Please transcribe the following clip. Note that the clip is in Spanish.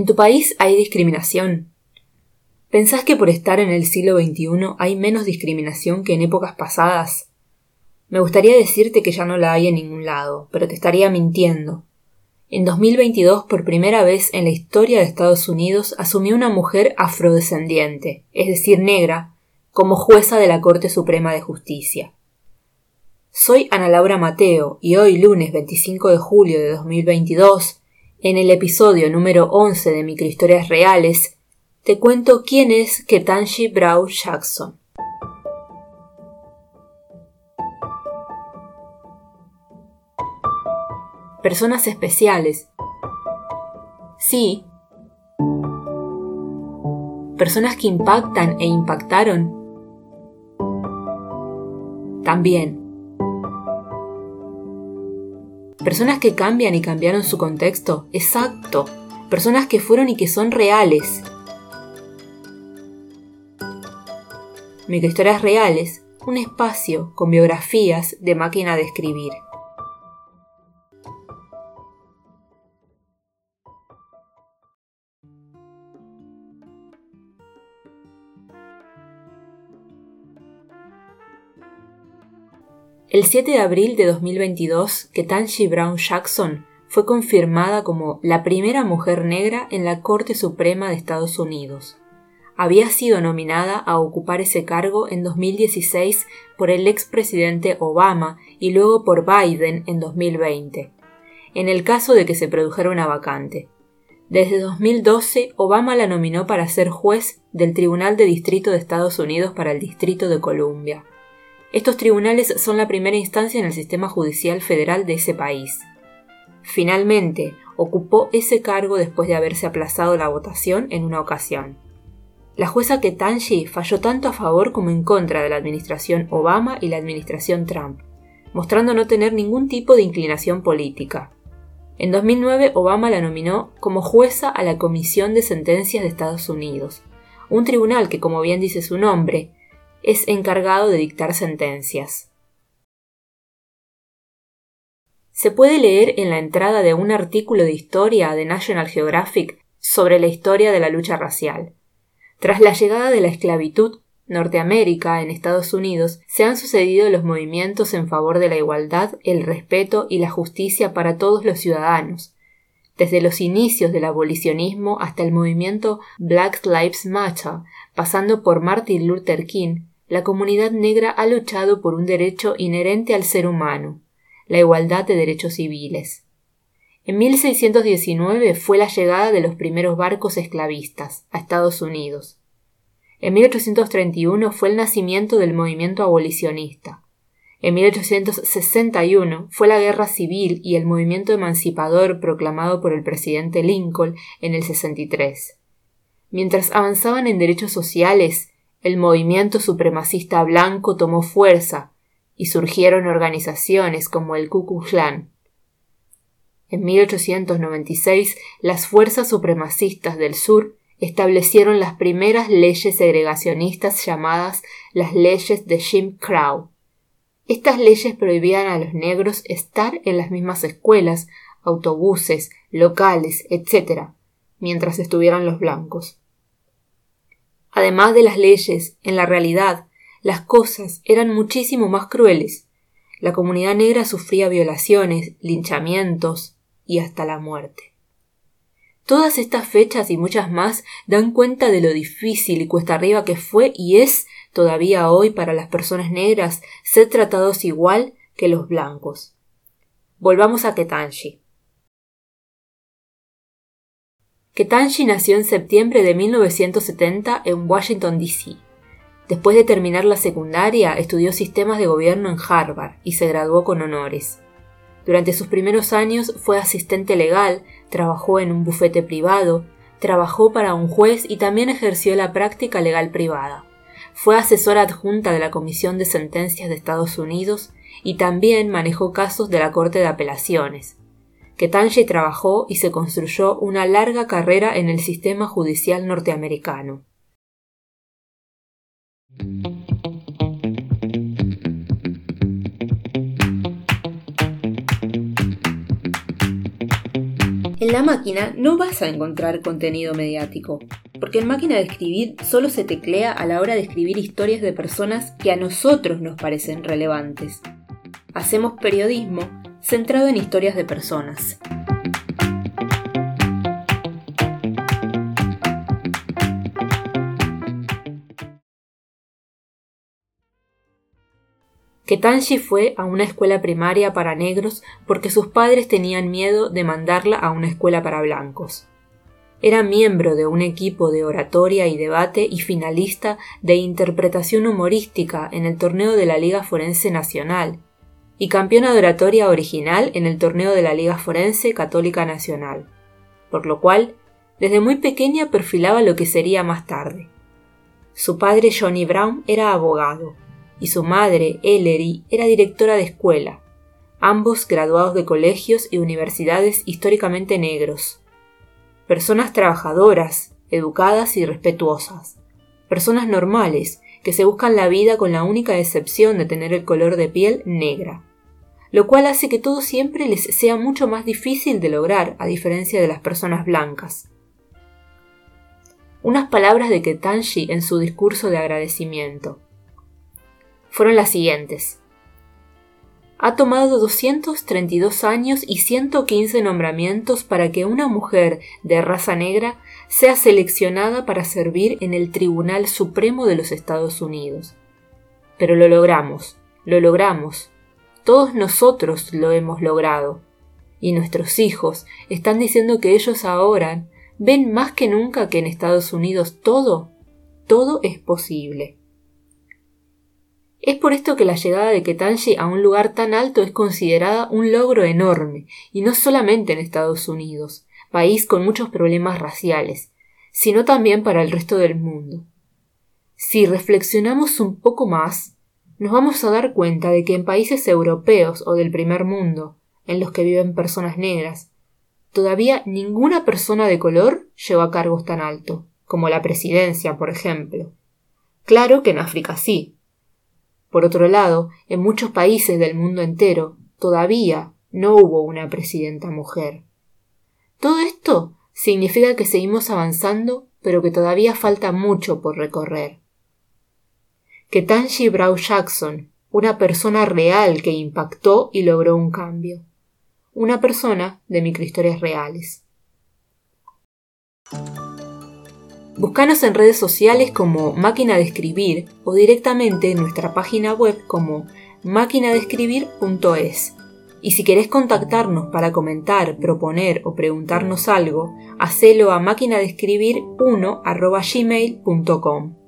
¿En tu país hay discriminación? ¿Pensás que por estar en el siglo XXI hay menos discriminación que en épocas pasadas? Me gustaría decirte que ya no la hay en ningún lado, pero te estaría mintiendo. En 2022, por primera vez en la historia de Estados Unidos, asumió una mujer afrodescendiente, es decir, negra, como jueza de la Corte Suprema de Justicia. Soy Ana Laura Mateo y hoy lunes 25 de julio de 2022, en el episodio número 11 de Microhistorias Reales, te cuento quién es Ketanji Brown Jackson. Personas especiales. Sí. Personas que impactan e impactaron. También. Personas que cambian y cambiaron su contexto. Exacto. Personas que fueron y que son reales. Microhistorias Reales, un espacio con biografías de máquina de escribir. El 7 de abril de 2022, Ketanji Brown Jackson fue confirmada como la primera mujer negra en la Corte Suprema de Estados Unidos había sido nominada a ocupar ese cargo en 2016 por el expresidente Obama y luego por Biden en 2020, en el caso de que se produjera una vacante. Desde 2012, Obama la nominó para ser juez del Tribunal de Distrito de Estados Unidos para el Distrito de Columbia. Estos tribunales son la primera instancia en el sistema judicial federal de ese país. Finalmente, ocupó ese cargo después de haberse aplazado la votación en una ocasión. La jueza Ketanji falló tanto a favor como en contra de la administración Obama y la administración Trump, mostrando no tener ningún tipo de inclinación política. En 2009 Obama la nominó como jueza a la Comisión de Sentencias de Estados Unidos, un tribunal que, como bien dice su nombre, es encargado de dictar sentencias. Se puede leer en la entrada de un artículo de historia de National Geographic sobre la historia de la lucha racial. Tras la llegada de la esclavitud, Norteamérica en Estados Unidos se han sucedido los movimientos en favor de la igualdad, el respeto y la justicia para todos los ciudadanos. Desde los inicios del abolicionismo hasta el movimiento Black Lives Matter, pasando por Martin Luther King, la comunidad negra ha luchado por un derecho inherente al ser humano, la igualdad de derechos civiles. En 1619 fue la llegada de los primeros barcos esclavistas a Estados Unidos. En 1831 fue el nacimiento del movimiento abolicionista. En 1861 fue la guerra civil y el movimiento emancipador proclamado por el presidente Lincoln en el 63. Mientras avanzaban en derechos sociales, el movimiento supremacista blanco tomó fuerza y surgieron organizaciones como el Ku Klux Klan. En 1896, las fuerzas supremacistas del sur establecieron las primeras leyes segregacionistas llamadas las leyes de Jim Crow. Estas leyes prohibían a los negros estar en las mismas escuelas, autobuses, locales, etc., mientras estuvieran los blancos. Además de las leyes, en la realidad, las cosas eran muchísimo más crueles. La comunidad negra sufría violaciones, linchamientos, y hasta la muerte. Todas estas fechas y muchas más dan cuenta de lo difícil y cuesta arriba que fue y es todavía hoy para las personas negras ser tratados igual que los blancos. Volvamos a Ketanji. Ketanji nació en septiembre de 1970 en Washington, D.C. Después de terminar la secundaria, estudió sistemas de gobierno en Harvard y se graduó con honores. Durante sus primeros años fue asistente legal, trabajó en un bufete privado, trabajó para un juez y también ejerció la práctica legal privada. Fue asesora adjunta de la Comisión de Sentencias de Estados Unidos y también manejó casos de la Corte de Apelaciones. Ketanji trabajó y se construyó una larga carrera en el sistema judicial norteamericano. En la máquina no vas a encontrar contenido mediático, porque en máquina de escribir solo se teclea a la hora de escribir historias de personas que a nosotros nos parecen relevantes. Hacemos periodismo centrado en historias de personas. Ketanji fue a una escuela primaria para negros porque sus padres tenían miedo de mandarla a una escuela para blancos. Era miembro de un equipo de oratoria y debate y finalista de interpretación humorística en el torneo de la Liga Forense Nacional y campeona de oratoria original en el torneo de la Liga Forense Católica Nacional, por lo cual desde muy pequeña perfilaba lo que sería más tarde. Su padre Johnny Brown era abogado y su madre, Ellery, era directora de escuela, ambos graduados de colegios y universidades históricamente negros. Personas trabajadoras, educadas y respetuosas. Personas normales, que se buscan la vida con la única excepción de tener el color de piel negra. Lo cual hace que todo siempre les sea mucho más difícil de lograr, a diferencia de las personas blancas. Unas palabras de Ketanji en su discurso de agradecimiento fueron las siguientes. Ha tomado 232 años y 115 nombramientos para que una mujer de raza negra sea seleccionada para servir en el Tribunal Supremo de los Estados Unidos. Pero lo logramos, lo logramos. Todos nosotros lo hemos logrado. Y nuestros hijos están diciendo que ellos ahora ven más que nunca que en Estados Unidos todo, todo es posible. Es por esto que la llegada de Ketanji a un lugar tan alto es considerada un logro enorme, y no solamente en Estados Unidos, país con muchos problemas raciales, sino también para el resto del mundo. Si reflexionamos un poco más, nos vamos a dar cuenta de que en países europeos o del primer mundo, en los que viven personas negras, todavía ninguna persona de color llegó a cargos tan alto, como la presidencia, por ejemplo. Claro que en África sí, por otro lado, en muchos países del mundo entero todavía no hubo una presidenta mujer. Todo esto significa que seguimos avanzando, pero que todavía falta mucho por recorrer. Que Tanji Brown Jackson, una persona real que impactó y logró un cambio. Una persona de microhistorias reales. Búscanos en redes sociales como Máquina de Escribir o directamente en nuestra página web como máquinadescribir.es. Y si querés contactarnos para comentar, proponer o preguntarnos algo, hacelo a máquinadescribir1.gmail.com.